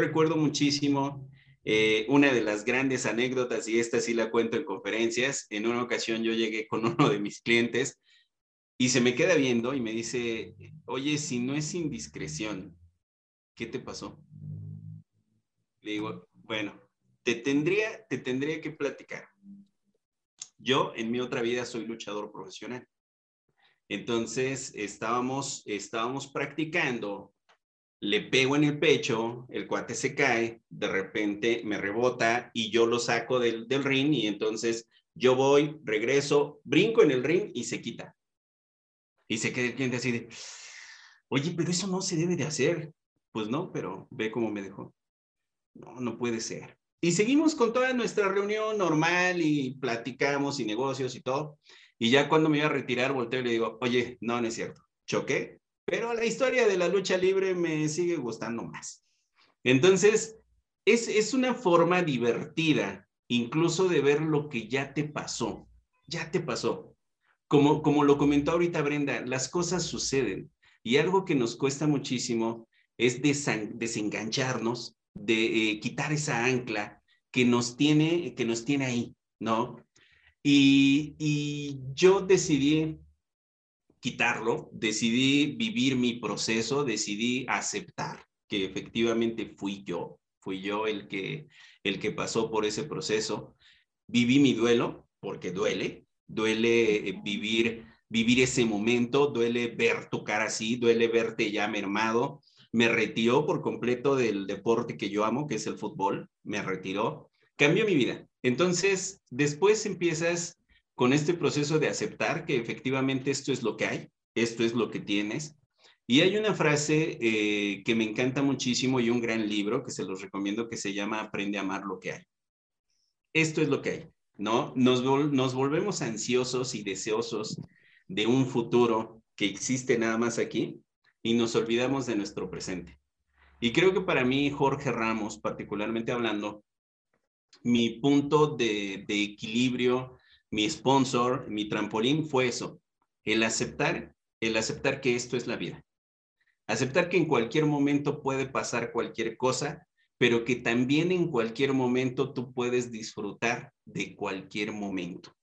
recuerdo muchísimo eh, una de las grandes anécdotas, y esta sí la cuento en conferencias, en una ocasión yo llegué con uno de mis clientes y se me queda viendo y me dice, oye, si no es indiscreción, ¿qué te pasó? Le digo, bueno, te tendría, te tendría que platicar. Yo en mi otra vida soy luchador profesional. Entonces estábamos, estábamos practicando, le pego en el pecho, el cuate se cae, de repente me rebota y yo lo saco del, del ring y entonces yo voy, regreso, brinco en el ring y se quita. Y se queda el cliente así de, oye, pero eso no se debe de hacer. Pues no, pero ve cómo me dejó. No, no puede ser. Y seguimos con toda nuestra reunión normal y platicamos y negocios y todo. Y ya cuando me iba a retirar, volteo y le digo, oye, no, no es cierto, choqué, pero la historia de la lucha libre me sigue gustando más. Entonces, es, es una forma divertida, incluso de ver lo que ya te pasó, ya te pasó. Como, como lo comentó ahorita Brenda, las cosas suceden y algo que nos cuesta muchísimo es desengancharnos, de eh, quitar esa ancla que nos tiene, que nos tiene ahí, ¿no? Y, yo decidí quitarlo, decidí vivir mi proceso, decidí aceptar que efectivamente fui yo, fui yo el que, el que pasó por ese proceso. Viví mi duelo, porque duele, duele eh, vivir, vivir ese momento, duele ver tu cara así, duele verte ya mermado. Me retiró por completo del deporte que yo amo, que es el fútbol, me retiró cambió mi vida. Entonces, después empiezas con este proceso de aceptar que efectivamente esto es lo que hay, esto es lo que tienes. Y hay una frase eh, que me encanta muchísimo y un gran libro que se los recomiendo que se llama Aprende a amar lo que hay. Esto es lo que hay, ¿no? Nos, nos volvemos ansiosos y deseosos de un futuro que existe nada más aquí y nos olvidamos de nuestro presente. Y creo que para mí, Jorge Ramos, particularmente hablando, mi punto de, equilibrio, mi sponsor, mi trampolín fue eso, el aceptar, el aceptar que esto es la vida. Aceptar que en cualquier momento puede pasar cualquier cosa, pero que también en cualquier momento tú puedes disfrutar de cualquier momento.